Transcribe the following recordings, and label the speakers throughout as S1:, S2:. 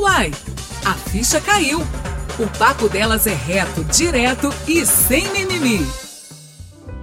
S1: Uai, a ficha caiu. O papo delas é reto, direto e sem mimimi.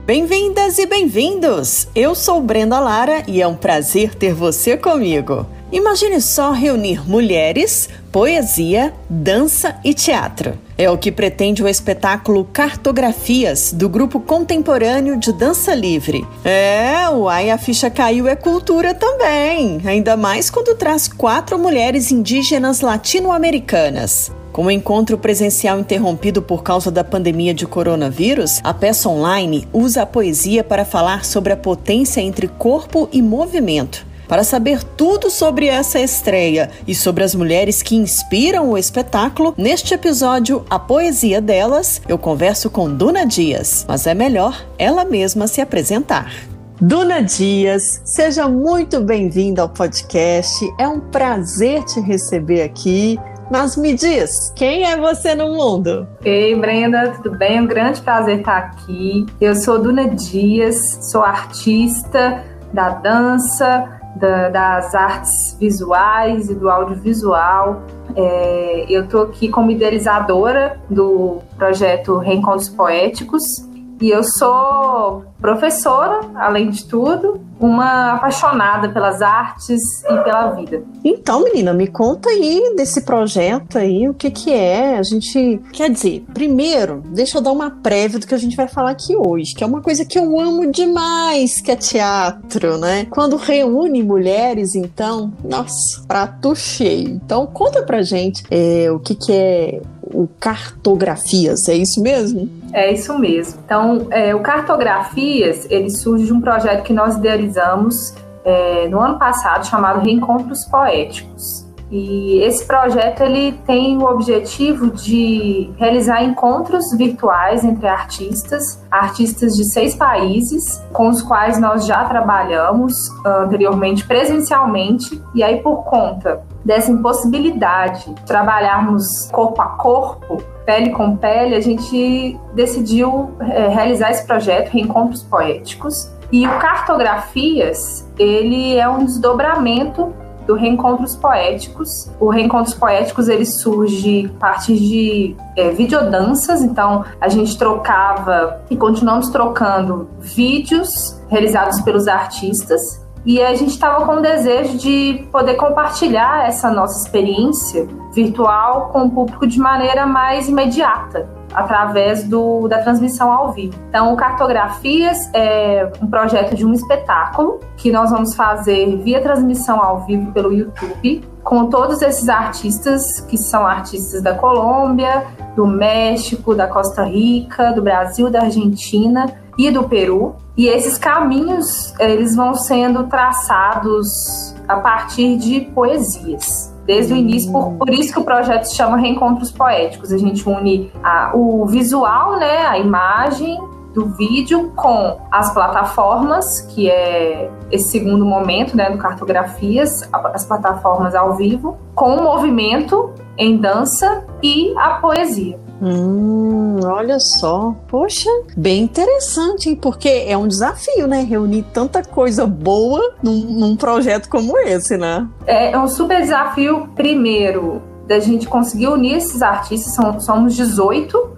S2: Bem-vindas e bem-vindos! Eu sou Brenda Lara e é um prazer ter você comigo. Imagine só reunir mulheres, poesia, dança e teatro. É o que pretende o espetáculo Cartografias, do grupo contemporâneo de dança livre. É, uai, a ficha caiu é cultura também, ainda mais quando traz quatro mulheres indígenas latino-americanas. Com o encontro presencial interrompido por causa da pandemia de coronavírus, a peça online usa a poesia para falar sobre a potência entre corpo e movimento. Para saber tudo sobre essa estreia e sobre as mulheres que inspiram o espetáculo, neste episódio A Poesia Delas, eu converso com Duna Dias, mas é melhor ela mesma se apresentar. Duna Dias, seja muito bem-vinda ao podcast. É um prazer te receber aqui. Mas me diz, quem é você no mundo?
S3: Ei, Brenda, tudo bem? É um grande prazer estar aqui. Eu sou Duna Dias, sou artista da dança, da, das artes visuais e do audiovisual. É, eu estou aqui como idealizadora do projeto Reencontros Poéticos e eu sou professora, além de tudo, uma apaixonada pelas artes e pela vida.
S2: Então, menina, me conta aí desse projeto aí, o que que é? A gente, quer dizer, primeiro, deixa eu dar uma prévia do que a gente vai falar aqui hoje, que é uma coisa que eu amo demais, que é teatro, né? Quando reúne mulheres, então, nossa, prato cheio. Então, conta pra gente é, o que que é o Cartografias, é isso mesmo?
S3: É isso mesmo. Então, é, o Cartografias, ele surge de um projeto que nós idealizamos é, no ano passado, chamado Reencontros Poéticos. E esse projeto ele tem o objetivo de realizar encontros virtuais entre artistas, artistas de seis países, com os quais nós já trabalhamos anteriormente presencialmente, e aí por conta dessa impossibilidade de trabalharmos corpo a corpo, pele com pele, a gente decidiu é, realizar esse projeto Reencontros Poéticos. E o Cartografias, ele é um desdobramento do Reencontros Poéticos. O Reencontros Poéticos ele surge a partir de é, videodanças, então a gente trocava e continuamos trocando vídeos realizados pelos artistas e a gente estava com o desejo de poder compartilhar essa nossa experiência virtual com o público de maneira mais imediata, através do, da transmissão ao vivo. Então, Cartografias é um projeto de um espetáculo que nós vamos fazer via transmissão ao vivo pelo YouTube, com todos esses artistas que são artistas da Colômbia, do México, da Costa Rica, do Brasil, da Argentina e do Peru. E esses caminhos, eles vão sendo traçados a partir de poesias. Desde o início, por, por isso que o projeto se chama Reencontros Poéticos. A gente une a, o visual, né, a imagem do vídeo com as plataformas, que é esse segundo momento, né, do Cartografias, as plataformas ao vivo, com o movimento em dança e a poesia.
S2: Hum, olha só. Poxa, bem interessante, porque é um desafio, né? Reunir tanta coisa boa num, num projeto como esse, né?
S3: É, é um super desafio, primeiro, da gente conseguir unir esses artistas, são, somos 18.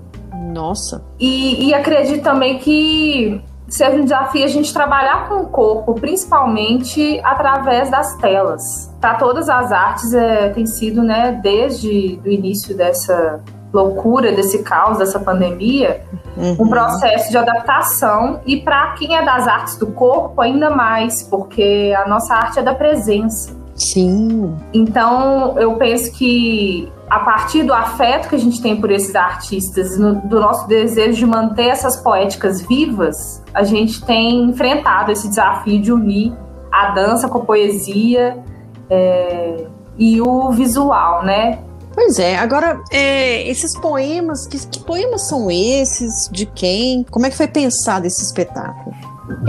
S2: Nossa.
S3: E, e acredito também que seja um desafio a gente trabalhar com o corpo, principalmente através das telas. Para todas as artes é, tem sido, né, desde o início dessa loucura, desse caos, dessa pandemia, uhum. um processo de adaptação e para quem é das artes do corpo ainda mais, porque a nossa arte é da presença.
S2: Sim.
S3: Então, eu penso que a partir do afeto que a gente tem por esses artistas, no, do nosso desejo de manter essas poéticas vivas, a gente tem enfrentado esse desafio de unir a dança com a poesia é, e o visual, né?
S2: Pois é, agora, é, esses poemas, que, que poemas são esses? De quem? Como é que foi pensado esse espetáculo?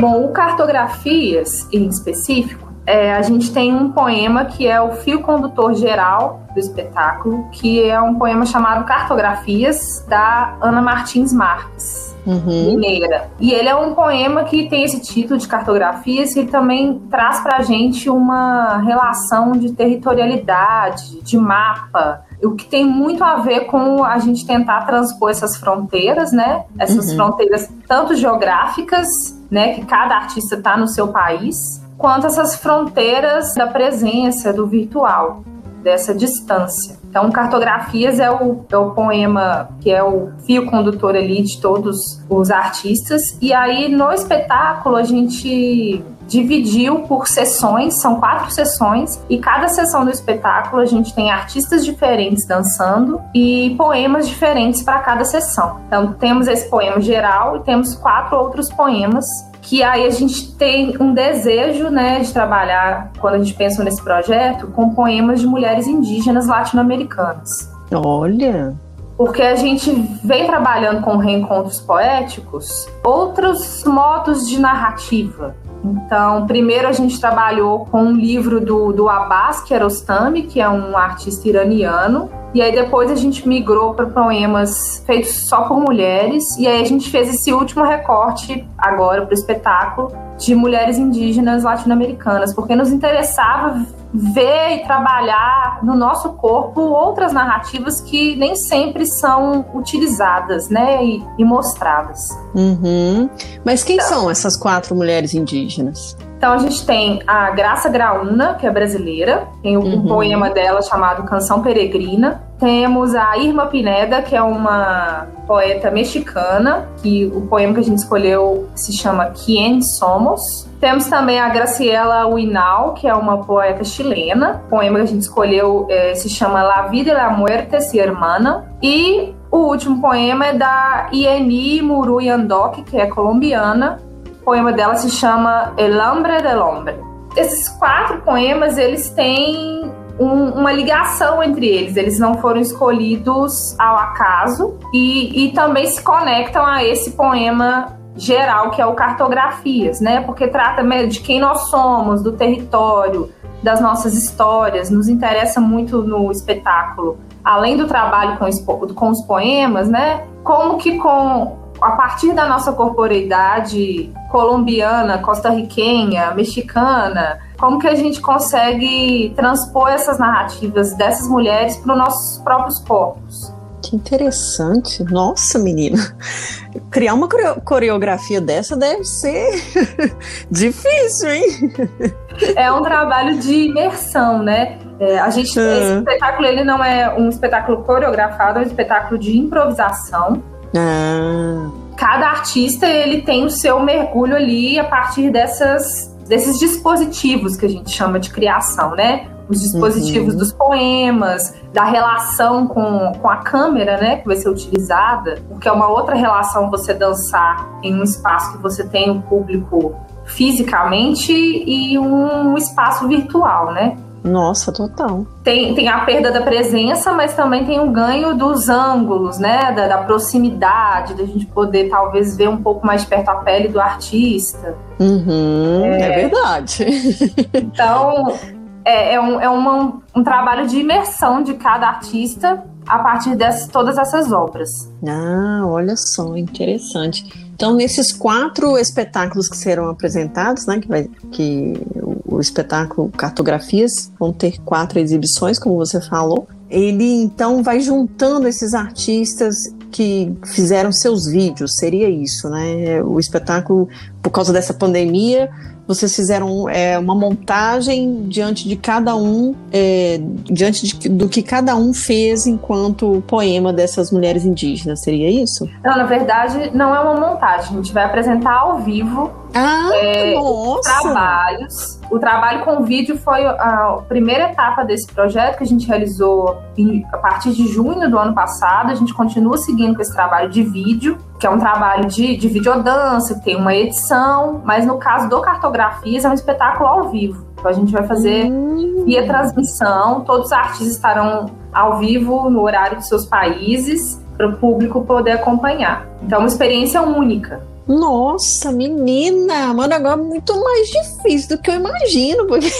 S3: Bom, o Cartografias, em específico, é, a gente tem um poema que é o fio condutor geral do espetáculo, que é um poema chamado Cartografias, da Ana Martins Marques. Uhum. Mineira. E ele é um poema que tem esse título de cartografias e também traz para a gente uma relação de territorialidade, de mapa, o que tem muito a ver com a gente tentar transpor essas fronteiras, né? Essas uhum. fronteiras tanto geográficas, né, que cada artista está no seu país, quanto essas fronteiras da presença, do virtual, dessa distância. Então, Cartografias é o, é o poema que é o fio condutor ali de todos os artistas. E aí, no espetáculo, a gente dividiu por sessões, são quatro sessões, e cada sessão do espetáculo a gente tem artistas diferentes dançando e poemas diferentes para cada sessão. Então, temos esse poema geral e temos quatro outros poemas que aí a gente tem um desejo, né, de trabalhar, quando a gente pensa nesse projeto, com poemas de mulheres indígenas latino-americanas.
S2: Olha!
S3: Porque a gente vem trabalhando com reencontros poéticos outros modos de narrativa. Então, primeiro a gente trabalhou com um livro do, do Abbas Kiarostami, que é um artista iraniano, e aí depois a gente migrou para poemas feitos só por mulheres. E aí a gente fez esse último recorte agora para o espetáculo de mulheres indígenas latino-americanas, porque nos interessava ver e trabalhar no nosso corpo outras narrativas que nem sempre são utilizadas, né, e, e mostradas.
S2: Uhum. Mas quem então, são essas quatro mulheres indígenas?
S3: Então a gente tem a Graça Graúna, que é brasileira, tem um uhum. poema dela chamado Canção Peregrina. Temos a Irma Pineda, que é uma poeta mexicana, que o poema que a gente escolheu se chama Quien Somos. Temos também a Graciela Uinal, que é uma poeta chilena. O poema que a gente escolheu é, se chama La vida y la muerte se hermana. E o último poema é da Ieni Muruyandoc, que é colombiana, poema dela se chama El Hambre del Hombre. Esses quatro poemas, eles têm um, uma ligação entre eles. Eles não foram escolhidos ao acaso e, e também se conectam a esse poema geral, que é o Cartografias, né? Porque trata de quem nós somos, do território, das nossas histórias. Nos interessa muito no espetáculo, além do trabalho com, com os poemas, né? Como que com a partir da nossa corporeidade colombiana, costarriquenha, mexicana, como que a gente consegue transpor essas narrativas dessas mulheres para os nossos próprios corpos?
S2: Que interessante. Nossa, menina. Criar uma coreografia dessa deve ser difícil, hein?
S3: É um trabalho de imersão, né? É, a gente, ah. esse espetáculo ele não é um espetáculo coreografado, é um espetáculo de improvisação. Ah. Cada artista ele tem o seu mergulho ali a partir dessas, desses dispositivos que a gente chama de criação, né? Os dispositivos uhum. dos poemas, da relação com, com a câmera, né, que vai ser utilizada, porque é uma outra relação você dançar em um espaço que você tem um público fisicamente e um espaço virtual, né?
S2: Nossa, total.
S3: Tem, tem a perda da presença, mas também tem o ganho dos ângulos, né? Da, da proximidade, da gente poder talvez ver um pouco mais de perto a pele do artista.
S2: Uhum, é, é verdade.
S3: Então, é, é, um, é uma, um trabalho de imersão de cada artista a partir de todas essas obras.
S2: Ah, olha só, interessante. Então, nesses quatro espetáculos que serão apresentados, né, que, vai, que o, o espetáculo Cartografias vão ter quatro exibições, como você falou. Ele então vai juntando esses artistas que fizeram seus vídeos, seria isso, né? O espetáculo, por causa dessa pandemia, vocês fizeram é, uma montagem diante de cada um, é, diante de, do que cada um fez enquanto poema dessas mulheres indígenas, seria isso?
S3: Não, na verdade, não é uma montagem. A gente vai apresentar ao vivo
S2: ah, é,
S3: trabalhos. O trabalho com vídeo foi a primeira etapa desse projeto que a gente realizou em, a partir de junho do ano passado. A gente continua seguindo com esse trabalho de vídeo, que é um trabalho de, de videodança, tem uma edição, mas no caso do Cartografias é um espetáculo ao vivo. Então a gente vai fazer hum. via transmissão, todos os artistas estarão ao vivo no horário de seus países para o público poder acompanhar. Então é uma experiência única.
S2: Nossa, menina, mano, agora é muito mais difícil do que eu imagino. Porque...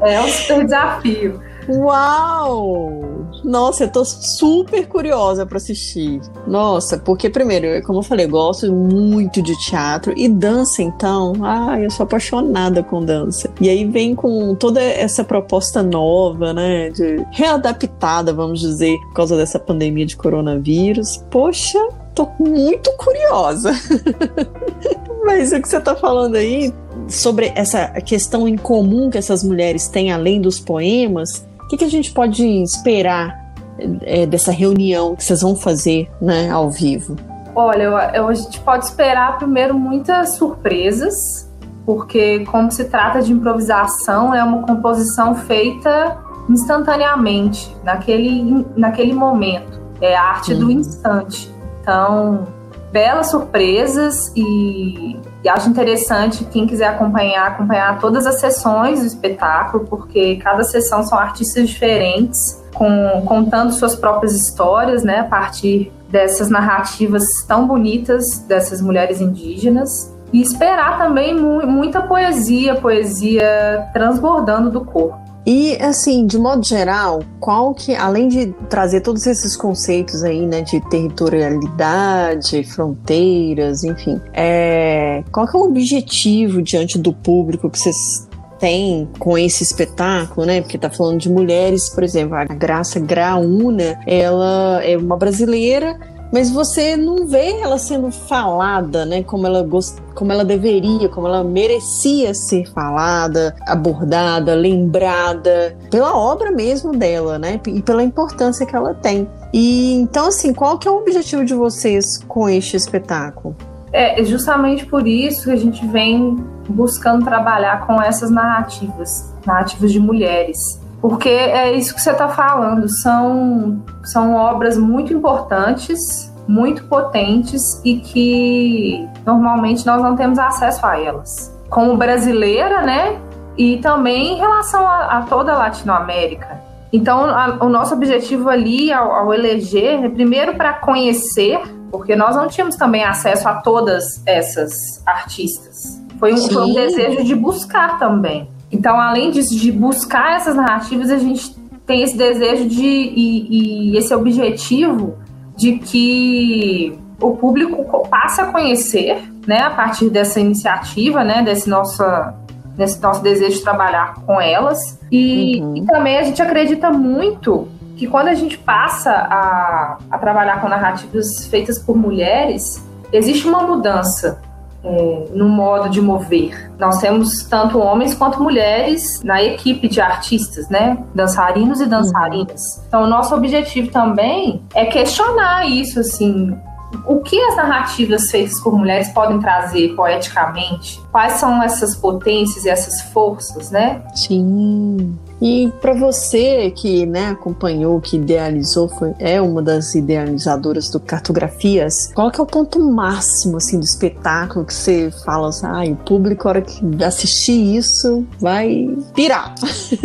S3: É um super desafio.
S2: Uau! Nossa, eu tô super curiosa para assistir. Nossa, porque primeiro, como eu falei, eu gosto muito de teatro e dança, então, ai, eu sou apaixonada com dança. E aí vem com toda essa proposta nova, né, de readaptada, vamos dizer, por causa dessa pandemia de coronavírus. Poxa, tô muito curiosa. Mas o que você tá falando aí sobre essa questão em comum que essas mulheres têm além dos poemas, o que, que a gente pode esperar é, dessa reunião que vocês vão fazer né, ao vivo?
S3: Olha, eu, eu, a gente pode esperar primeiro muitas surpresas, porque como se trata de improvisação, é uma composição feita instantaneamente, naquele, naquele momento. É a arte do instante. Então, belas surpresas e, e, acho interessante quem quiser acompanhar, acompanhar todas as sessões do espetáculo, porque cada sessão são artistas diferentes, com, contando suas próprias histórias, né, a partir dessas narrativas tão bonitas dessas mulheres indígenas. E esperar também mu muita poesia, poesia transbordando do corpo.
S2: E assim, de modo geral, qual que, além de trazer todos esses conceitos aí, né, de territorialidade, fronteiras, enfim, é, qual que é o objetivo diante do público que vocês têm com esse espetáculo, né? Porque tá falando de mulheres, por exemplo, a Graça Graúna, ela é uma brasileira mas você não vê ela sendo falada, né, como ela gost... como ela deveria, como ela merecia ser falada, abordada, lembrada pela obra mesmo dela, né, e pela importância que ela tem. E então assim, qual que é o objetivo de vocês com este espetáculo?
S3: É justamente por isso que a gente vem buscando trabalhar com essas narrativas, narrativas de mulheres porque é isso que você está falando, são, são obras muito importantes, muito potentes e que normalmente nós não temos acesso a elas. Como brasileira, né? E também em relação a, a toda a Latinoamérica. Então, a, o nosso objetivo ali ao, ao eleger é primeiro para conhecer, porque nós não tínhamos também acesso a todas essas artistas. Foi um, foi um desejo de buscar também. Então, além disso, de buscar essas narrativas, a gente tem esse desejo de e, e esse objetivo de que o público passe a conhecer, né, a partir dessa iniciativa, né, desse nosso, desse nosso desejo de trabalhar com elas. E, uhum. e também a gente acredita muito que quando a gente passa a, a trabalhar com narrativas feitas por mulheres, existe uma mudança é, no modo de mover. Nós temos tanto homens quanto mulheres na equipe de artistas, né? Dançarinos e dançarinas. Então, o nosso objetivo também é questionar isso, assim, o que as narrativas feitas por mulheres podem trazer poeticamente? Quais são essas potências e essas forças, né?
S2: Sim. E para você que né, acompanhou, que idealizou, foi, é uma das idealizadoras do Cartografias, qual que é o ponto máximo assim, do espetáculo que você fala assim, ah, o público, a hora que assistir isso, vai pirar?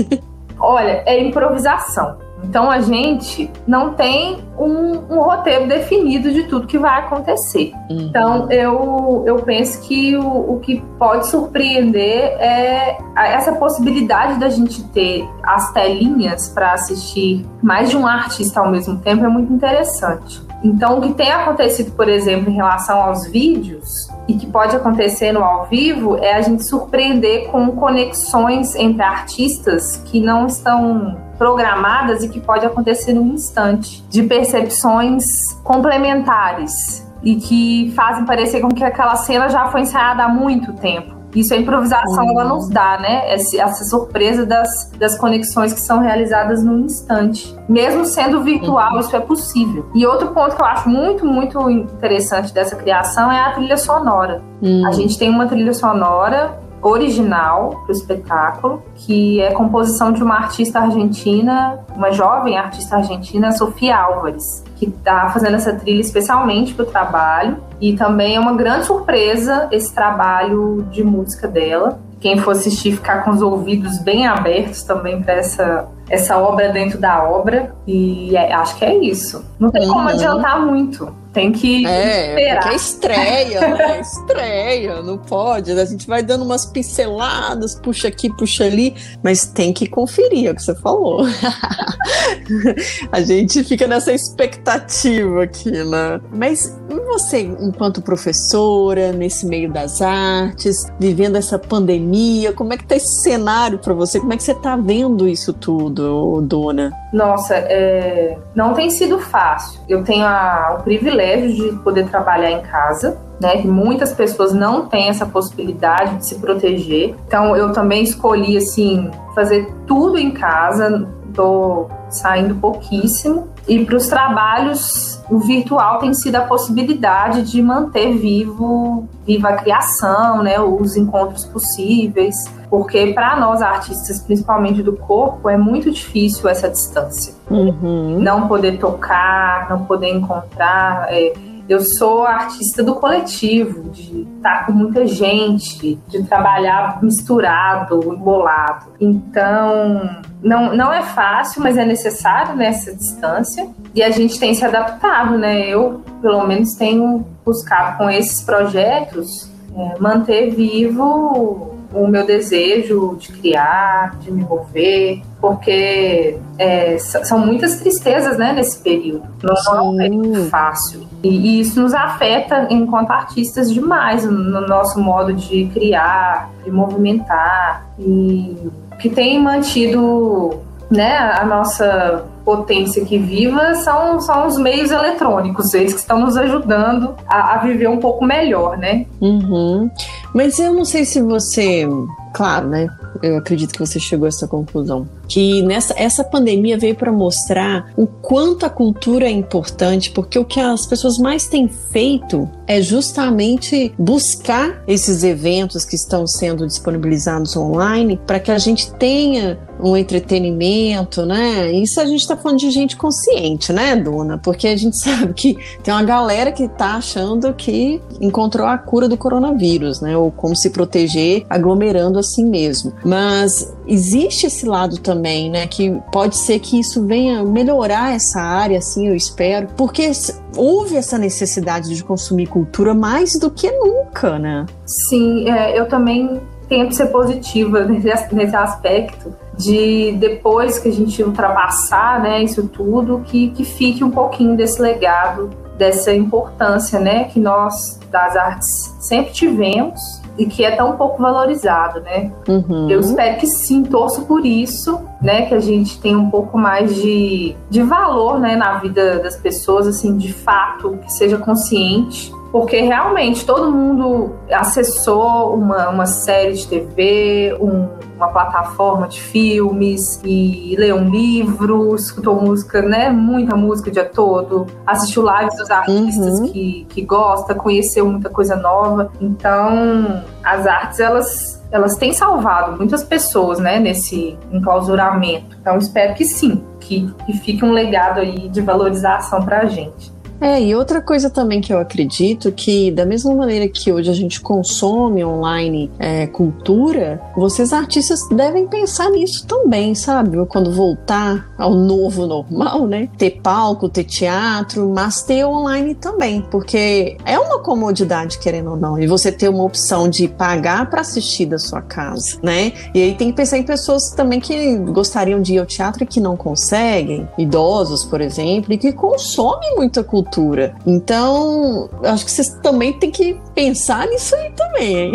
S3: Olha, é improvisação. Então a gente não tem um, um, roteiro definido de tudo que vai acontecer. Uhum. Então eu, eu penso que o, o que pode surpreender é essa possibilidade da gente ter as telinhas para assistir mais de um artista ao mesmo tempo é muito interessante. Então, o que tem acontecido, por exemplo, em relação aos vídeos, e que pode acontecer no ao vivo, é a gente surpreender com conexões entre artistas que não estão programadas e que pode acontecer num instante, de percepções complementares e que fazem parecer com que aquela cena já foi ensaiada há muito tempo. Isso a improvisação ela nos dá, né? Essa surpresa das, das conexões que são realizadas num instante. Mesmo sendo virtual, uhum. isso é possível. E outro ponto que eu acho muito, muito interessante dessa criação é a trilha sonora. Uhum. A gente tem uma trilha sonora original para o espetáculo, que é composição de uma artista argentina, uma jovem artista argentina, Sofia Álvares, que está fazendo essa trilha especialmente para o trabalho. E também é uma grande surpresa esse trabalho de música dela. Quem for assistir, ficar com os ouvidos bem abertos também para essa essa obra dentro da obra. E é, acho que é isso. Não tem uhum. como adiantar muito. Tem que
S2: é, esperar. Porque é estreia, né? estreia, não pode. A gente vai dando umas pinceladas, puxa aqui, puxa ali, mas tem que conferir, é o que você falou. a gente fica nessa expectativa aqui, né? Mas você, enquanto professora, nesse meio das artes, vivendo essa pandemia, como é que tá esse cenário para você? Como é que você tá vendo isso tudo, Dona?
S3: Nossa, é... não tem sido fácil. Eu tenho a... o privilégio de poder trabalhar em casa, né? Muitas pessoas não têm essa possibilidade de se proteger. Então eu também escolhi assim fazer tudo em casa. Tô saindo pouquíssimo. E para os trabalhos, o virtual tem sido a possibilidade de manter vivo, viva a criação, né, os encontros possíveis, porque para nós artistas, principalmente do corpo, é muito difícil essa distância. Uhum. Não poder tocar, não poder encontrar. É, eu sou artista do coletivo, de estar com muita gente, de trabalhar misturado, embolado. Então, não, não é fácil, mas é necessário nessa distância. E a gente tem se adaptado, né? Eu, pelo menos, tenho buscado com esses projetos é, manter vivo o meu desejo de criar, de me envolver, porque é, são muitas tristezas né, nesse período. Não, é um período fácil. E, e, isso nos afeta enquanto artistas demais no nosso modo de criar, de movimentar e que tem mantido né, a nossa potência que viva são, são os meios eletrônicos, eles que estão nos ajudando a, a viver um pouco melhor, né?
S2: Uhum. Mas eu não sei se você, claro, né? Eu acredito que você chegou a essa conclusão que nessa essa pandemia veio para mostrar o quanto a cultura é importante, porque o que as pessoas mais têm feito é justamente buscar esses eventos que estão sendo disponibilizados online para que a gente tenha um entretenimento, né? Isso a gente está falando de gente consciente, né, Dona? Porque a gente sabe que tem uma galera que está achando que encontrou a cura do coronavírus, né? Ou como se proteger aglomerando assim mesmo. Mas existe esse lado também também, né? Que pode ser que isso venha melhorar essa área, assim, eu espero, porque houve essa necessidade de consumir cultura mais do que nunca, né?
S3: Sim, é, eu também tento ser positiva nesse, aspecto de depois que a gente ultrapassar, né, isso tudo, que, que fique um pouquinho desse legado, dessa importância, né, que nós das artes sempre tivemos e que é tão pouco valorizado, né? Uhum. Eu espero que sim, torço por isso, né? Que a gente tenha um pouco mais de, de valor, né, na vida das pessoas, assim, de fato, que seja consciente porque realmente todo mundo acessou uma, uma série de TV, um, uma plataforma de filmes e leu um livro, escutou música, né? Muita música o dia todo, assistiu lives dos artistas uhum. que, que gosta, conheceu muita coisa nova. Então, as artes, elas elas têm salvado muitas pessoas, né, nesse enclausuramento. Então, espero que sim, que, que fique um legado aí de valorização para a gente.
S2: É, e outra coisa também que eu acredito que, da mesma maneira que hoje a gente consome online é, cultura, vocês artistas devem pensar nisso também, sabe? Quando voltar ao novo normal, né? Ter palco, ter teatro, mas ter online também, porque é uma comodidade, querendo ou não, e você ter uma opção de pagar para assistir da sua casa, né? E aí tem que pensar em pessoas também que gostariam de ir ao teatro e que não conseguem, idosos, por exemplo, e que consomem muita cultura cultura. Então, acho que vocês também têm que pensar nisso aí também, hein?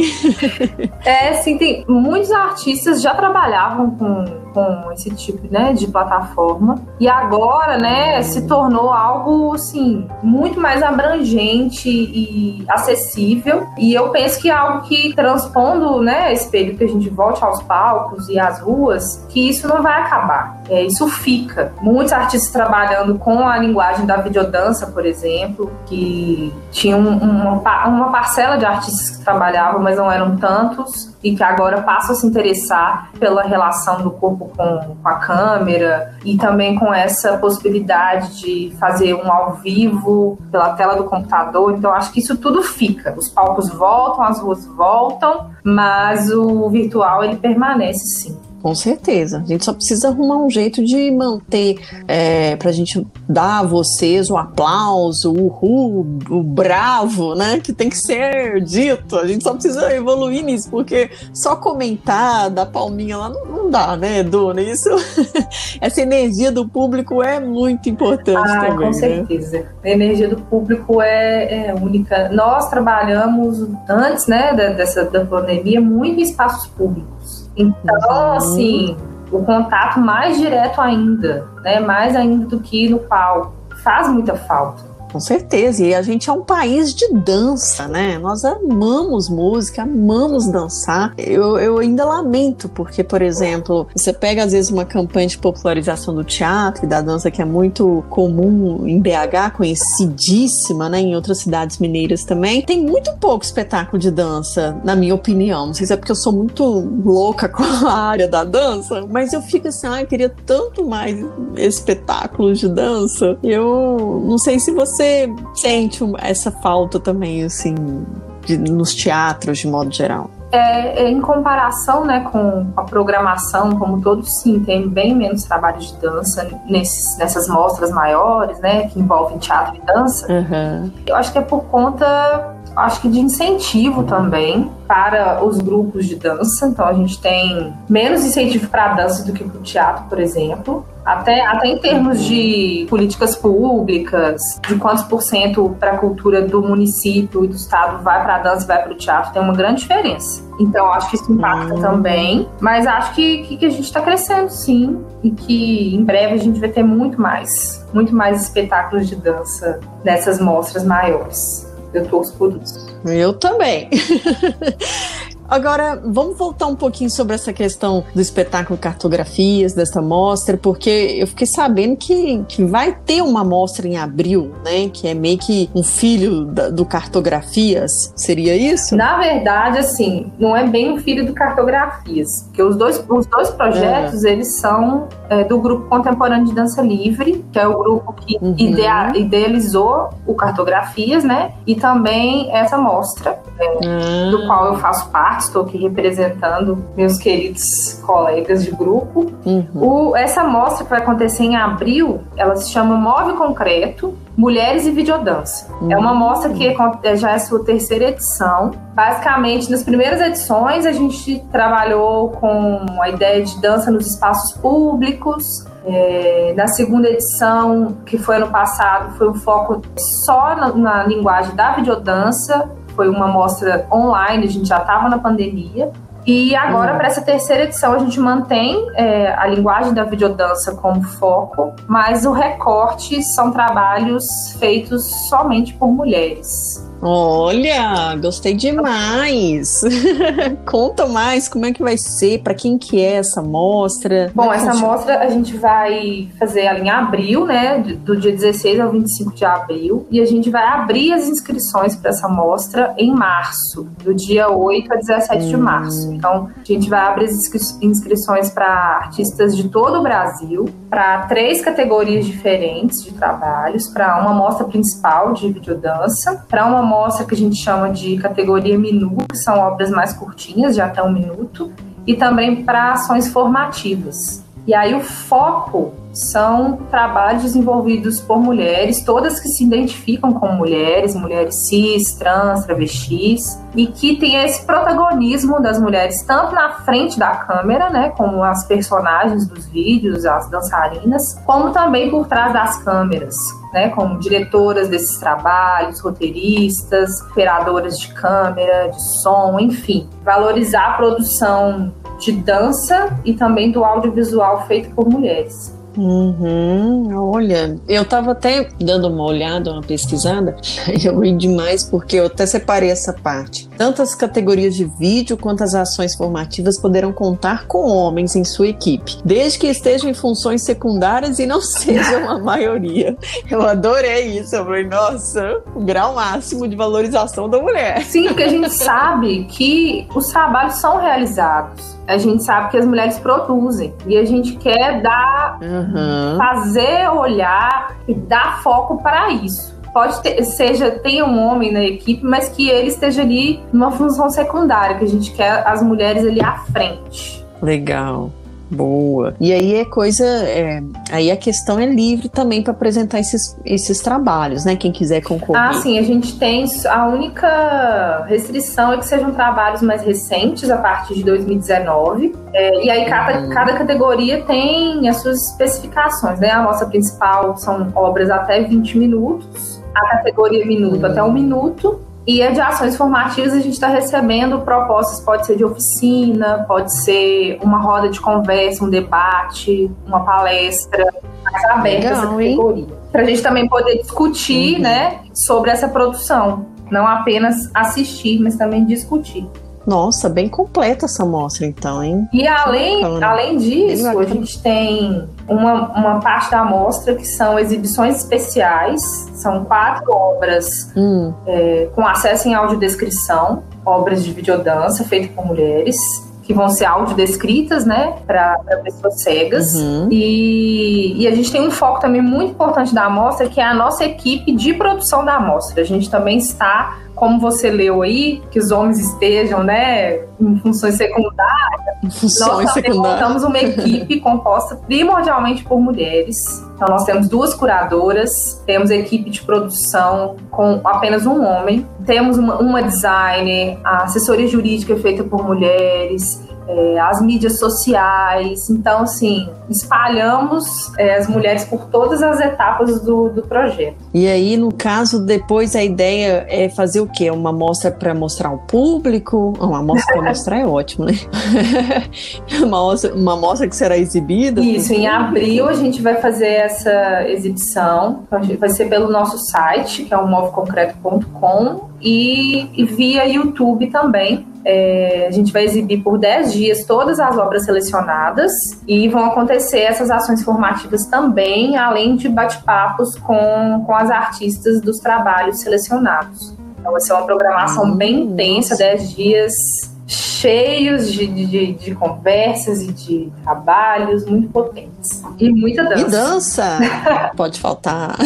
S3: é, sim, tem muitos artistas já trabalhavam com, com esse tipo né, de plataforma e agora, né, se tornou algo assim muito mais abrangente e acessível. E eu penso que é algo que transpondo, né, esse período que a gente volte aos palcos e às ruas, que isso não vai acabar. É, isso fica. Muitos artistas trabalhando com a linguagem da videodança, por exemplo, que tinha um, uma, uma parcela de artistas que trabalhavam, mas não eram tantos, e que agora passam a se interessar pela relação do corpo com, com a câmera e também com essa possibilidade de fazer um ao vivo pela tela do computador. Então, acho que isso tudo fica. Os palcos voltam, as ruas voltam, mas o virtual ele permanece sim.
S2: Com certeza. A gente só precisa arrumar um jeito de manter, é, pra gente dar a vocês o aplauso, o ru, o bravo, né? Que tem que ser dito. A gente só precisa evoluir nisso, porque só comentar, dar palminha lá, não, não dá, né, Dona? Isso, essa energia do público é muito importante ah, também.
S3: Com
S2: né?
S3: certeza. A energia do público é, é, única. Nós trabalhamos antes, né, dessa da pandemia, muito em espaços públicos. Então, uhum. assim, o contato mais direto ainda, né? Mais ainda do que no palco. Faz muita falta.
S2: Com certeza, e a gente é um país de dança, né? Nós amamos música, amamos dançar. Eu, eu ainda lamento, porque, por exemplo, você pega às vezes uma campanha de popularização do teatro e da dança que é muito comum em BH, conhecidíssima, né? Em outras cidades mineiras também. Tem muito pouco espetáculo de dança, na minha opinião. Não sei se é porque eu sou muito louca com a área da dança, mas eu fico assim, ah, eu queria tanto mais espetáculos de dança. Eu não sei se você você sente essa falta também, assim, de, nos teatros de modo geral?
S3: É, é, em comparação né, com a programação, como todos, sim, tem bem menos trabalho de dança nesses, nessas mostras maiores, né, que envolvem teatro e dança. Uhum. Eu acho que é por conta, acho que de incentivo também para os grupos de dança. Então a gente tem menos incentivo para a dança do que para o teatro, por exemplo. Até, até em termos de políticas públicas, de quantos por cento para a cultura do município e do estado vai para a dança e vai para o teatro, tem uma grande diferença. Então, acho que isso impacta uhum. também. Mas acho que, que, que a gente está crescendo, sim. E que em breve a gente vai ter muito mais, muito mais espetáculos de dança nessas mostras maiores. Eu torço por isso.
S2: Eu também. Agora, vamos voltar um pouquinho sobre essa questão do espetáculo Cartografias, dessa mostra, porque eu fiquei sabendo que, que vai ter uma mostra em abril, né? Que é meio que um filho da, do Cartografias. Seria isso?
S3: Na verdade, assim, não é bem um filho do Cartografias, porque os dois, os dois projetos, é. eles são é, do Grupo Contemporâneo de Dança Livre, que é o grupo que uhum. idea, idealizou o Cartografias, né? E também essa mostra, é, uhum. do qual eu faço parte estou aqui representando meus queridos colegas de grupo. Uhum. O, essa mostra que vai acontecer em abril, ela se chama Move Concreto, Mulheres e Videodança. Uhum. É uma mostra que é, já é a sua terceira edição. Basicamente, nas primeiras edições, a gente trabalhou com a ideia de dança nos espaços públicos, é, na segunda edição, que foi ano passado, foi um foco só na, na linguagem da videodança foi uma mostra online, a gente já estava na pandemia. E agora, uhum. para essa terceira edição, a gente mantém é, a linguagem da videodança como foco, mas o recorte são trabalhos feitos somente por mulheres.
S2: Olha, gostei demais. Conta mais como é que vai ser, para quem que é essa mostra.
S3: Bom, essa mostra a gente vai fazer ela em abril, né, do dia 16 ao 25 de abril, e a gente vai abrir as inscrições para essa mostra em março, do dia 8 a 17 hum. de março. Então, a gente vai abrir as inscrições para artistas de todo o Brasil, para três categorias diferentes de trabalhos, para uma mostra principal de videodança, para uma mostra que a gente chama de categoria Minu, que são obras mais curtinhas, de até um minuto, e também para ações formativas. E aí o foco são trabalhos desenvolvidos por mulheres, todas que se identificam como mulheres, mulheres cis, trans, travestis, e que tem esse protagonismo das mulheres tanto na frente da câmera, né, como as personagens dos vídeos, as dançarinas, como também por trás das câmeras, né, como diretoras desses trabalhos, roteiristas, operadoras de câmera, de som, enfim, valorizar a produção de dança e também do audiovisual feito por mulheres.
S2: Uhum, olha, eu tava até dando uma olhada, uma pesquisada, e eu ri demais porque eu até separei essa parte. Tanto as categorias de vídeo quanto as ações formativas poderão contar com homens em sua equipe, desde que estejam em funções secundárias e não sejam a maioria. Eu adorei isso, eu falei, nossa, o grau máximo de valorização da mulher.
S3: Sim, porque a gente sabe que os trabalhos são realizados a gente sabe que as mulheres produzem e a gente quer dar, uhum. Fazer olhar e dar foco para isso. Pode ter, seja, tenha um homem na equipe, mas que ele esteja ali numa função secundária, que a gente quer as mulheres ali à frente.
S2: Legal. Boa. E aí é coisa. É, aí a questão é livre também para apresentar esses, esses trabalhos, né? Quem quiser concorrer.
S3: Ah, sim, a gente tem. A única restrição é que sejam trabalhos mais recentes, a partir de 2019. É, e aí cada, uhum. cada categoria tem as suas especificações, né? A nossa principal são obras até 20 minutos, a categoria minuto uhum. até um minuto. E a de ações formativas a gente está recebendo propostas, pode ser de oficina, pode ser uma roda de conversa, um debate, uma palestra mais aberta Legal, essa categoria. Para a gente também poder discutir uhum. né, sobre essa produção. Não apenas assistir, mas também discutir.
S2: Nossa, bem completa essa mostra, então, hein?
S3: E além, além disso, a gente tem uma, uma parte da mostra que são exibições especiais. São quatro obras hum. é, com acesso em audiodescrição, obras de videodança feitas por mulheres que vão ser audiodescritas, né, para pessoas cegas. Uhum. E, e, a gente tem um foco também muito importante da amostra, que é a nossa equipe de produção da amostra. A gente também está como você leu aí, que os homens estejam, né, em funções secundárias, em funções nós também montamos uma equipe composta primordialmente por mulheres. Então nós temos duas curadoras, temos equipe de produção com apenas um homem, temos uma, uma designer, a assessoria jurídica é feita por mulheres, é, as mídias sociais. Então, assim, espalhamos é, as mulheres por todas as etapas do, do projeto.
S2: E aí, no caso, depois a ideia é fazer o quê? Uma mostra para mostrar ao público? Uma mostra para mostrar é ótimo, né? uma, mostra, uma mostra que será exibida?
S3: Isso, em abril a gente vai fazer essa exibição. Vai ser pelo nosso site, que é o moveconcreto.com, e, e via YouTube também. É, a gente vai exibir por 10 dias todas as obras selecionadas e vão acontecer essas ações formativas também, além de bate-papos com, com as artistas dos trabalhos selecionados. Então vai ser uma programação hum, bem intensa, 10 dias cheios de, de, de, conversas e de trabalhos muito potentes. E muita dança.
S2: E dança! Pode faltar.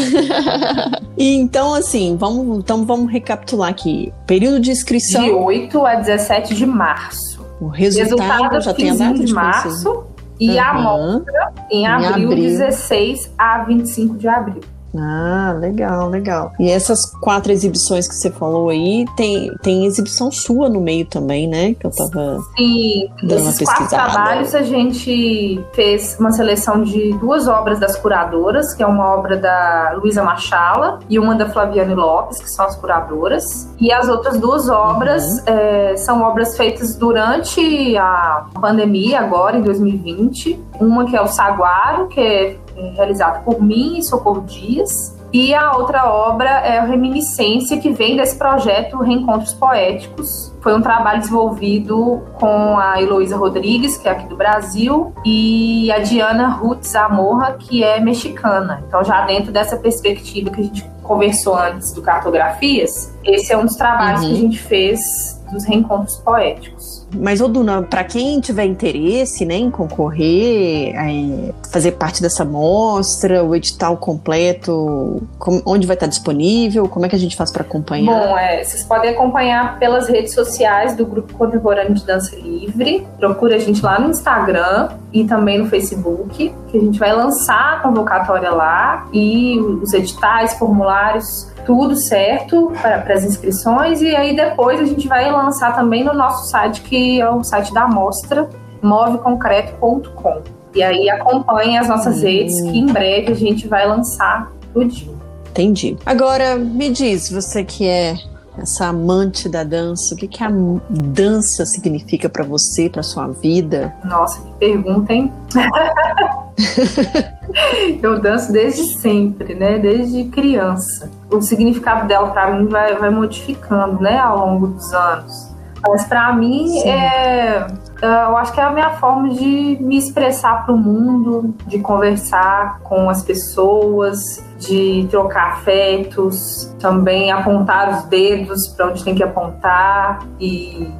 S2: e então, assim, vamos, então vamos recapitular aqui. Período de inscrição.
S3: De 8 a 17 de março.
S2: O resultado, resultado já tem a data de,
S3: de março. E uhum. a mostra em, em abril, abril 16 a 25 de abril.
S2: Ah, legal, legal. E essas quatro exibições que você falou aí, tem, tem exibição sua no meio também, né? Que eu tava
S3: Sim, dando esses quatro trabalhos a gente fez uma seleção de duas obras das curadoras, que é uma obra da Luísa Machala e uma da Flaviane Lopes, que são as curadoras. E as outras duas obras uhum. é, são obras feitas durante a pandemia, agora em 2020. Uma que é o Saguaro, que é realizado por mim e Socorro Dias. E a outra obra é a Reminiscência, que vem desse projeto Reencontros Poéticos. Foi um trabalho desenvolvido com a Heloísa Rodrigues, que é aqui do Brasil, e a Diana Ruth Zamorra, que é mexicana. Então, já dentro dessa perspectiva que a gente conversou antes do Cartografias, esse é um dos trabalhos uhum. que a gente fez dos reencontros poéticos.
S2: Mas, Oduna, para quem tiver interesse né, em concorrer, é, fazer parte dessa mostra, o edital completo, com, onde vai estar disponível? Como é que a gente faz para acompanhar?
S3: Bom, é, vocês podem acompanhar pelas redes sociais do Grupo Contemporâneo de Dança Livre. Procura a gente lá no Instagram e também no Facebook, que a gente vai lançar a convocatória lá e os editais, formulários tudo certo para as inscrições e aí depois a gente vai lançar também no nosso site, que é o site da amostra, moveconcreto.com. E aí acompanhe as nossas hum. redes, que em breve a gente vai lançar tudinho.
S2: Entendi. Agora, me diz, você que é essa amante da dança, o que, que a dança significa para você, para sua vida?
S3: Nossa, que pergunta, hein? eu danço desde sempre, né? Desde criança. O significado dela para mim vai, vai modificando, né? Ao longo dos anos. Mas para mim Sim. é, eu acho que é a minha forma de me expressar para o mundo, de conversar com as pessoas, de trocar afetos, também apontar os dedos para onde tem que apontar. E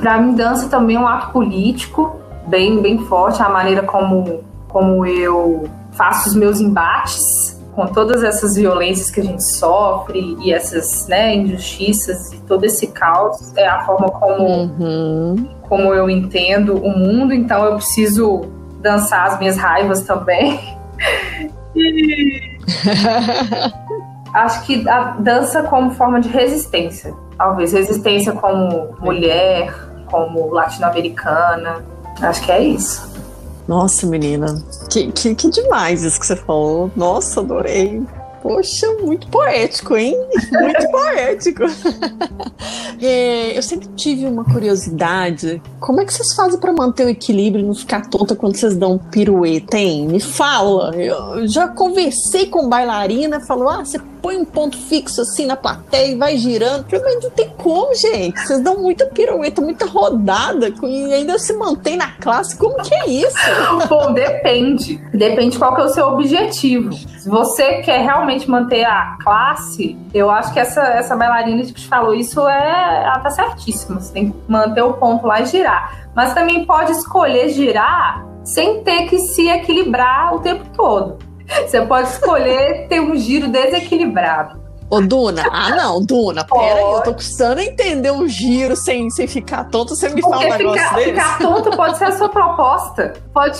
S3: para mim dança também é um ato político bem bem forte a maneira como como eu faço os meus embates com todas essas violências que a gente sofre e essas né, injustiças e todo esse caos é a forma como, uhum. como eu entendo o mundo. Então eu preciso dançar as minhas raivas também. E acho que a dança como forma de resistência. Talvez resistência como mulher, como latino-americana. Acho que é isso.
S2: Nossa, menina, que, que, que demais isso que você falou. Nossa, adorei. Poxa, muito poético, hein? Muito poético. é, eu sempre tive uma curiosidade. Como é que vocês fazem para manter o equilíbrio e não ficar tonta quando vocês dão um pirueta, hein? Me fala. Eu já conversei com bailarina, falou: ah, você põe um ponto fixo assim na plateia e vai girando. Mas não tem como, gente. Vocês dão muita pirueta, muita rodada e ainda se mantém na classe. Como que é isso?
S3: Bom, depende. Depende qual que é o seu objetivo. Se você quer realmente manter a classe, eu acho que essa, essa bailarina que te falou isso é. Ela tá certíssima. Você tem que manter o ponto lá e girar. Mas também pode escolher girar sem ter que se equilibrar o tempo todo. Você pode escolher ter um giro desequilibrado.
S2: Ô, Duna, ah não, Duna, pera aí, eu tô custando entender o giro sem, sem ficar tonto, você me Porque fala um negócio
S3: ficar,
S2: desse.
S3: Ficar tonto pode ser a sua proposta, pode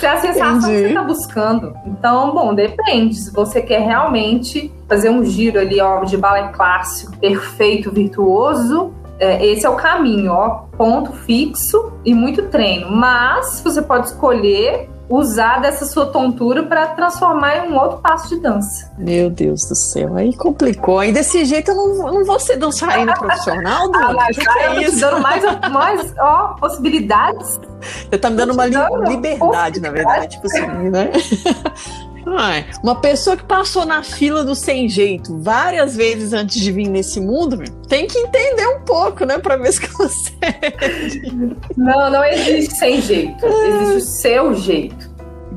S3: ser a sensação Entendi. que você tá buscando. Então, bom, depende, se você quer realmente fazer um giro ali, ó, de balé clássico, perfeito, virtuoso, é, esse é o caminho, ó, ponto fixo e muito treino. Mas você pode escolher usar dessa sua tontura para transformar em um outro passo de dança.
S2: Meu Deus do céu, aí complicou. Aí desse jeito eu não, não vou ser dançarina profissional, Dona. Ah,
S3: mas que que é isso? dando mais, mais ó, possibilidades.
S2: Você tá me dando uma li liberdade, na verdade, tipo assim, né? Ai, uma pessoa que passou na fila do sem jeito várias vezes antes de vir nesse mundo, tem que entender um pouco, né, para ver se consegue.
S3: Não, não existe sem jeito. Existe o seu jeito.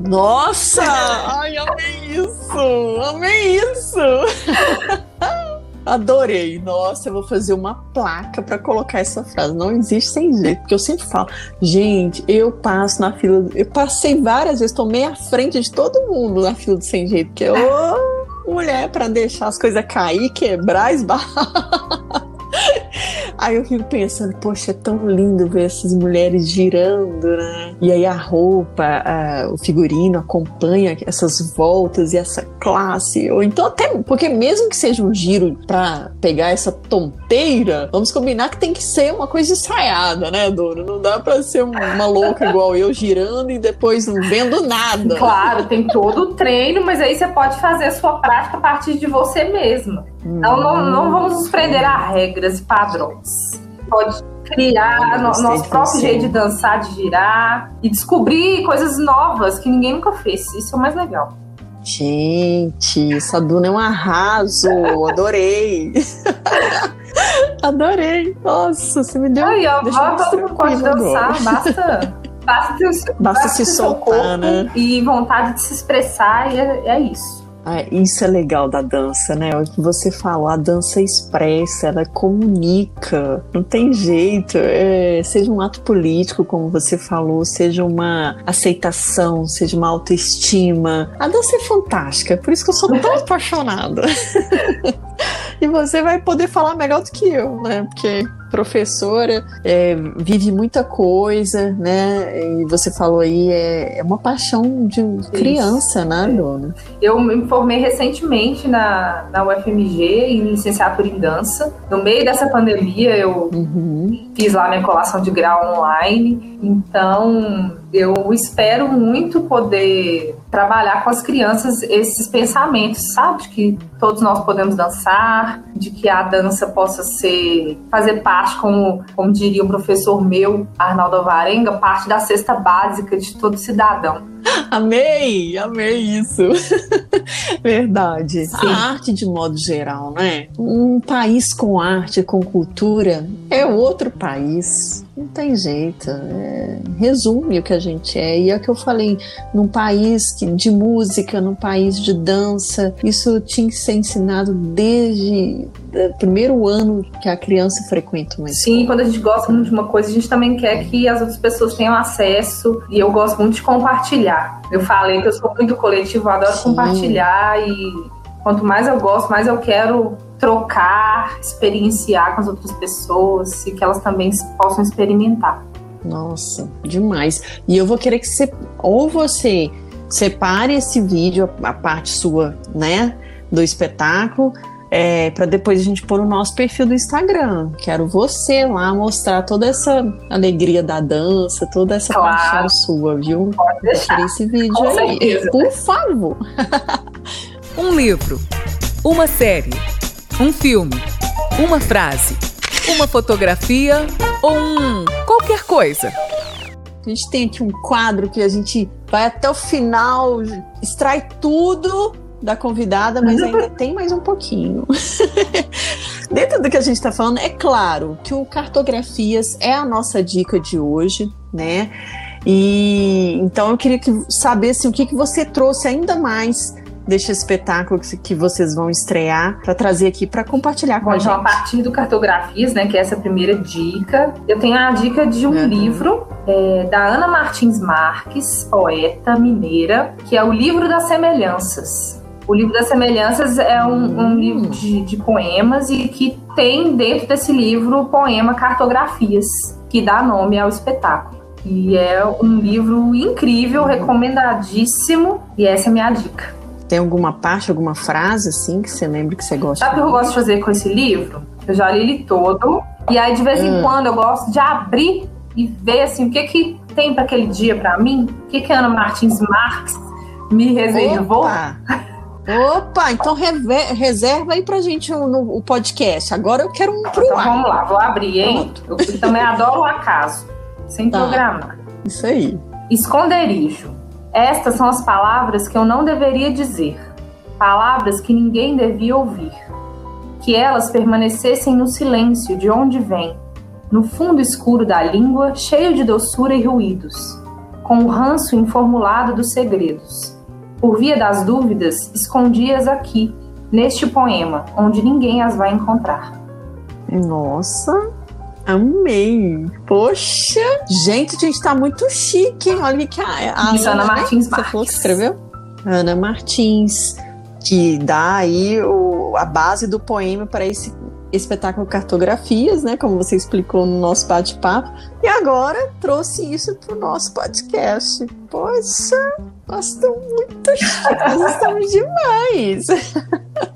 S2: Nossa! Ai, amei isso! Amei isso! Adorei. Nossa, eu vou fazer uma placa para colocar essa frase. Não existe sem jeito. Porque eu sempre falo, gente, eu passo na fila. Eu passei várias vezes, tomei à frente de todo mundo na fila do sem jeito. Porque eu, mulher, para deixar as coisas cair, quebrar, esbarrar. Aí eu fico pensando, poxa, é tão lindo ver essas mulheres girando, né? E aí a roupa, a, o figurino acompanha essas voltas e essa classe. Ou então até, porque mesmo que seja um giro pra pegar essa tonteira, vamos combinar que tem que ser uma coisa ensaiada, né, Dona? Não dá pra ser uma louca igual eu girando e depois não vendo nada.
S3: Claro, tem todo o treino, mas aí você pode fazer a sua prática a partir de você mesma. Então não, não vamos nos prender a regras e padrões. Pode criar no, nosso próprio jeito de dançar, de girar e descobrir coisas novas que ninguém nunca fez. Isso é o mais legal.
S2: Gente, essa Duna é um arraso. Adorei. Adorei. Nossa, você me deu.
S3: Aí, ó, todo mundo pode dançar, basta. Basta, basta,
S2: basta se soltar, né?
S3: E vontade de se expressar, e é, é isso.
S2: Ah, isso é legal da dança, né? O que você falou, a dança expressa, ela comunica, não tem jeito. É, seja um ato político, como você falou, seja uma aceitação, seja uma autoestima. A dança é fantástica, por isso que eu sou tão apaixonada. e você vai poder falar melhor do que eu, né? Porque professora, é, vive muita coisa, né? E você falou aí, é, é uma paixão de criança, Isso. né, dona?
S3: Eu me formei recentemente na, na UFMG em licenciatura em dança. No meio dessa pandemia, eu uhum. fiz lá minha colação de grau online. Então, eu espero muito poder trabalhar com as crianças esses pensamentos, sabe? De que todos nós podemos dançar, de que a dança possa ser, fazer parte, como, como diria um professor meu, Arnaldo Alvarenga, parte da cesta básica de todo cidadão.
S2: Amei, amei isso. Verdade. Sim. A arte de modo geral, né? Um país com arte, com cultura, é outro país. Não tem jeito. É, resume o que a gente é. E é o que eu falei, num país que, de música, num país de dança, isso tinha que ser ensinado desde o primeiro ano que a criança frequenta uma
S3: escola. Sim, quando a gente gosta muito de uma coisa, a gente também quer que as outras pessoas tenham acesso. E eu gosto muito de compartilhar. Eu falei que eu sou muito coletivo, eu adoro Sim. compartilhar e quanto mais eu gosto, mais eu quero trocar, experienciar com as outras pessoas e que elas também possam experimentar.
S2: Nossa, demais. E eu vou querer que você, ou você separe esse vídeo, a parte sua, né, do espetáculo, é, para depois a gente pôr no nosso perfil do Instagram. Quero você lá mostrar toda essa alegria da dança, toda essa claro. paixão sua, viu?
S3: Pode deixar.
S2: esse vídeo Com aí, certeza. por favor.
S1: um livro, uma série, um filme, uma frase, uma fotografia ou um qualquer coisa.
S2: A gente tem aqui um quadro que a gente vai até o final, extrai tudo da convidada, mas ainda tem mais um pouquinho. Dentro do que a gente está falando, é claro que o Cartografias é a nossa dica de hoje, né? E então eu queria que, saber assim, o que, que você trouxe ainda mais deste espetáculo que, que vocês vão estrear para trazer aqui para compartilhar com Bom, a gente.
S3: Então, a partir do Cartografias, né, que é essa primeira dica, eu tenho a dica de um uhum. livro é, da Ana Martins Marques, poeta mineira, que é o Livro das Semelhanças. O livro das semelhanças é um, um hum. livro de, de, poemas e que tem dentro desse livro o poema Cartografias, que dá nome ao espetáculo. E é um livro incrível, uhum. recomendadíssimo, e essa é a minha dica.
S2: Tem alguma parte, alguma frase assim que você lembra que você gosta?
S3: Sabe o que eu gosto de fazer com esse livro? Eu já li ele todo, e aí de vez em hum. quando eu gosto de abrir e ver assim o que que tem para aquele dia para mim, o que que Ana Martins Marques me reservou.
S2: Opa. Opa, então rever, reserva aí pra gente o, podcast. Agora eu quero um pro
S3: Então vamos lá, vou abrir, hein? Pronto. Eu também adoro o acaso, sem tá. programar.
S2: Isso aí.
S3: Esconderijo. Estas são as palavras que eu não deveria dizer. Palavras que ninguém devia ouvir. Que elas permanecessem no silêncio de onde vêm, no fundo escuro da língua, cheio de doçura e ruídos, com o ranço informulado dos segredos por via das dúvidas, escondias aqui, neste poema, onde ninguém as vai encontrar.
S2: Nossa, amei! Poxa! Gente, a gente tá muito chique, hein? Olha que a,
S3: a Ana, Ana Martins
S2: Marques. Você falou que escreveu? Ana Martins, que dá aí o, a base do poema para esse espetáculo Cartografias, né? Como você explicou no nosso bate-papo. E agora trouxe isso para o nosso podcast. Poxa, nós estamos muito chiques, nós estamos demais.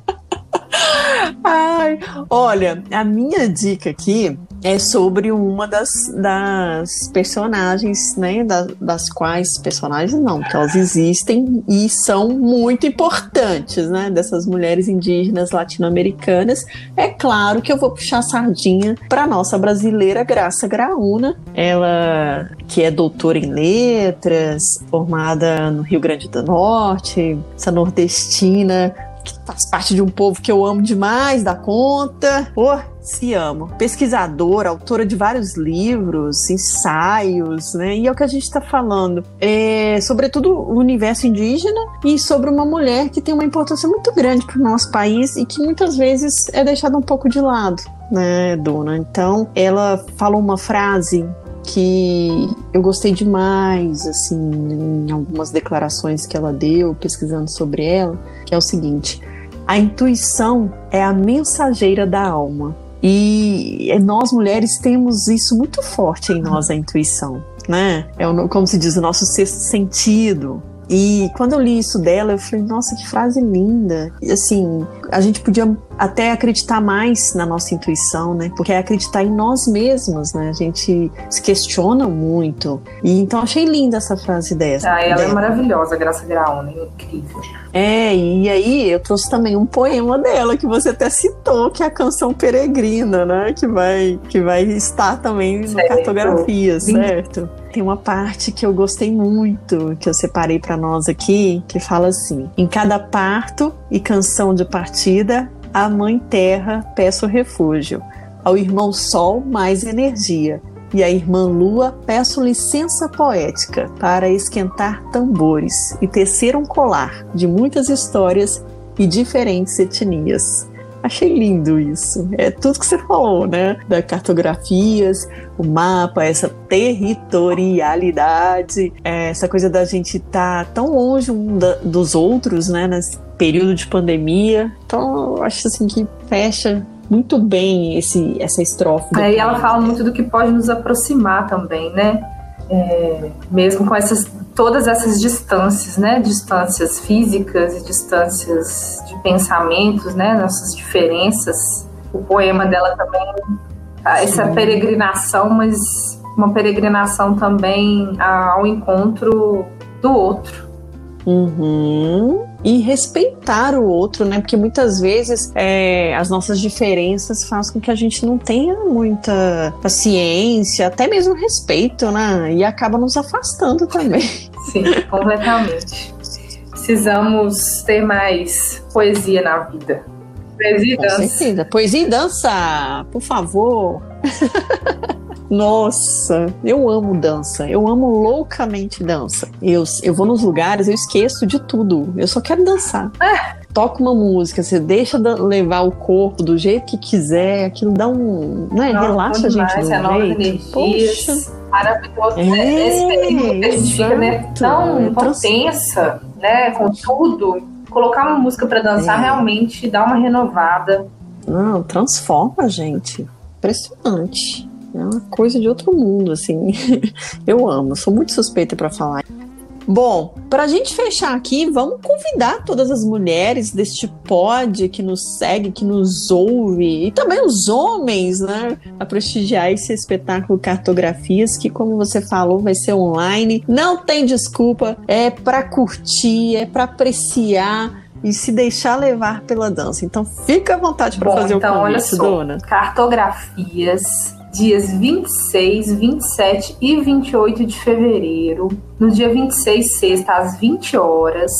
S2: Ai, olha, a minha dica aqui é sobre uma das, das personagens, né? Da, das quais personagens não, porque elas existem e são muito importantes, né? Dessas mulheres indígenas latino-americanas. É claro que eu vou puxar sardinha para nossa brasileira Graça Graúna, ela que é doutora em letras, formada no Rio Grande do Norte, essa nordestina que faz parte de um povo que eu amo demais da conta. Oh, se amo. Pesquisadora, autora de vários livros, ensaios, né? E é o que a gente está falando. É, sobretudo o universo indígena e sobre uma mulher que tem uma importância muito grande para o nosso país e que muitas vezes é deixada um pouco de lado, né, Dona? Então, ela falou uma frase que eu gostei demais, assim, em algumas declarações que ela deu, pesquisando sobre ela, que é o seguinte: a intuição é a mensageira da alma. E nós mulheres temos isso muito forte em nós, a intuição, né? É como se diz, o nosso sexto sentido, e quando eu li isso dela, eu falei, nossa, que frase linda. E assim, a gente podia até acreditar mais na nossa intuição, né? Porque é acreditar em nós mesmos, né? A gente se questiona muito. E então achei linda essa frase dessa.
S3: Ah, ela é maravilhosa, Graça Graúna, é incrível.
S2: É, e aí eu trouxe também um poema dela que você até citou, que é a canção Peregrina, né? Que vai, que vai estar também certo. no cartografia, certo? Tem uma parte que eu gostei muito, que eu separei para nós aqui, que fala assim: Em cada parto e canção de partida, à Mãe Terra peço refúgio, ao irmão Sol mais energia, e à irmã Lua peço licença poética para esquentar tambores e tecer um colar de muitas histórias e diferentes etnias. Achei lindo isso. É tudo que você falou, né? Da cartografias, o mapa, essa territorialidade, é, essa coisa da gente estar tá tão longe um da, dos outros, né? Nesse período de pandemia. Então, eu acho assim que fecha muito bem esse, essa estrofe.
S3: Aí ela fala muito do que pode nos aproximar também, né? É, mesmo com essas todas essas distâncias, né? Distâncias físicas e distâncias de pensamentos, né? Nossas diferenças. O poema dela também, essa Sim. peregrinação, mas uma peregrinação também ao encontro do outro.
S2: Uhum e respeitar o outro, né? Porque muitas vezes é, as nossas diferenças fazem com que a gente não tenha muita paciência, até mesmo respeito, né? E acaba nos afastando também.
S3: Sim, completamente. Precisamos ter mais poesia na vida. Poesia e dança.
S2: Poesia e dança, por favor. Nossa, eu amo dança. Eu amo loucamente dança. Eu, eu vou nos lugares, eu esqueço de tudo. Eu só quero dançar. É. Toca uma música, você deixa levar o corpo do jeito que quiser, aquilo dá um. Né, Nossa, relaxa a gente
S3: do jeito. Poxa. Maravilhoso. É, né? Esse período a gente fica né, tão, tão tensa, né? Com tudo. Colocar uma música para dançar é. realmente dá uma renovada.
S2: Não, transforma a gente. Impressionante. É uma coisa de outro mundo, assim. Eu amo, sou muito suspeita para falar. Bom, para a gente fechar aqui, vamos convidar todas as mulheres deste pod que nos segue, que nos ouve, e também os homens, né, a prestigiar esse espetáculo Cartografias, que, como você falou, vai ser online. Não tem desculpa, é para curtir, é para apreciar e se deixar levar pela dança. Então, fica à vontade para fazer então, o convite, olha só, dona.
S3: Cartografias dias 26, 27 e 28 de fevereiro. No dia 26, sexta, às 20 horas.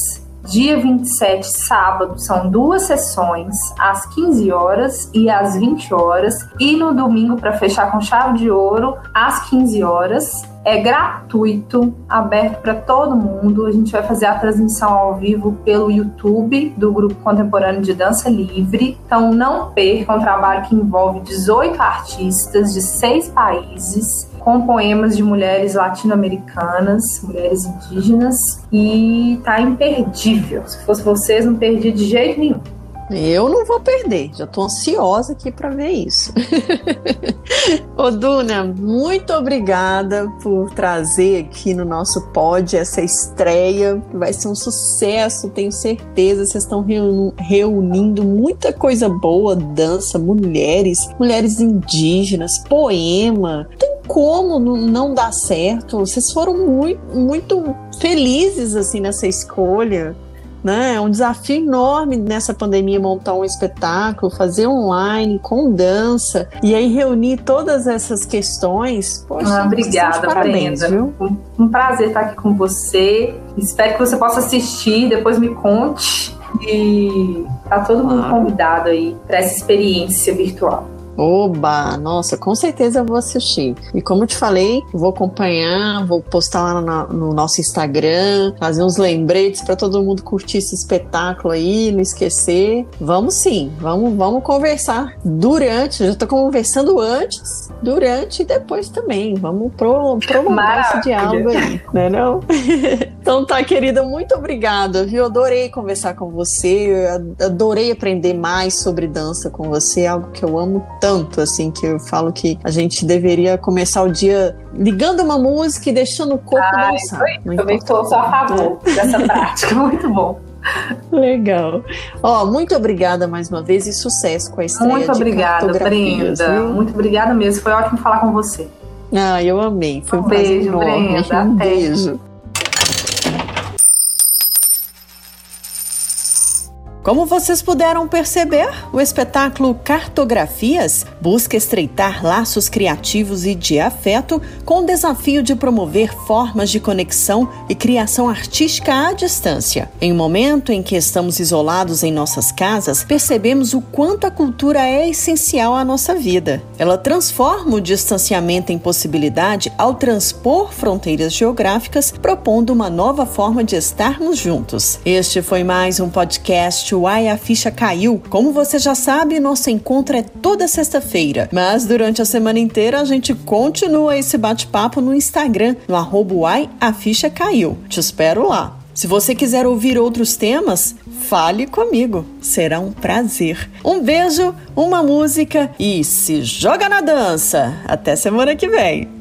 S3: Dia 27, sábado, são duas sessões, às 15 horas e às 20 horas. E no domingo, para fechar com chave de ouro, às 15 horas é gratuito, aberto para todo mundo. A gente vai fazer a transmissão ao vivo pelo YouTube do Grupo Contemporâneo de Dança Livre. Então não percam um trabalho que envolve 18 artistas de seis países com poemas de mulheres latino-americanas, mulheres indígenas, e tá imperdível. Se fosse vocês, não perdi de jeito nenhum.
S2: Eu não vou perder, já tô ansiosa aqui para ver isso. Ô Duna, muito obrigada por trazer aqui no nosso pod essa estreia. Vai ser um sucesso, tenho certeza. Vocês estão reunindo muita coisa boa, dança, mulheres, mulheres indígenas, poema. Tem como não dar certo? Vocês foram muito, muito felizes assim nessa escolha né? É um desafio enorme nessa pandemia montar um espetáculo, fazer online, com dança, e aí reunir todas essas questões.
S3: Poxa, ah, obrigada, parabéns, Brenda. Viu? Um prazer estar aqui com você. Espero que você possa assistir, depois me conte. E tá todo mundo ah. convidado aí para essa experiência virtual.
S2: Oba! Nossa, com certeza eu vou assistir. E como eu te falei, vou acompanhar, vou postar lá no, no nosso Instagram, fazer uns lembretes para todo mundo curtir esse espetáculo aí, não esquecer. Vamos sim, vamos, vamos conversar durante, já tô conversando antes, durante e depois também. Vamos pro, prolongar esse diálogo aí, né não? então tá, querida, muito obrigada, viu? Adorei conversar com você, adorei aprender mais sobre dança com você, algo que eu amo tanto tanto, assim, que eu falo que a gente deveria começar o dia ligando uma música e deixando o corpo ah, dançar.
S3: Eu também estou só a favor dessa prática, muito bom.
S2: Legal. Ó, muito obrigada mais uma vez e sucesso com a estreia
S3: Muito obrigada, Brenda. Viu? Muito obrigada mesmo. Foi ótimo falar com você.
S2: Ah, eu amei. Foi um, um beijo, enorme.
S3: Brenda. Um beijo.
S2: Como vocês puderam perceber, o espetáculo Cartografias busca estreitar laços criativos e de afeto com o desafio de promover formas de conexão e criação artística à distância. Em um momento em que estamos isolados em nossas casas, percebemos o quanto a cultura é essencial à nossa vida. Ela transforma o distanciamento em possibilidade ao transpor fronteiras geográficas, propondo uma nova forma de estarmos juntos. Este foi mais um podcast Uai, a ficha caiu. Como você já sabe, nosso encontro é toda sexta-feira. Mas durante a semana inteira a gente continua esse bate-papo no Instagram, no arroba Uai, a ficha caiu. Te espero lá. Se você quiser ouvir outros temas, fale comigo. Será um prazer. Um beijo, uma música e se joga na dança. Até semana que vem.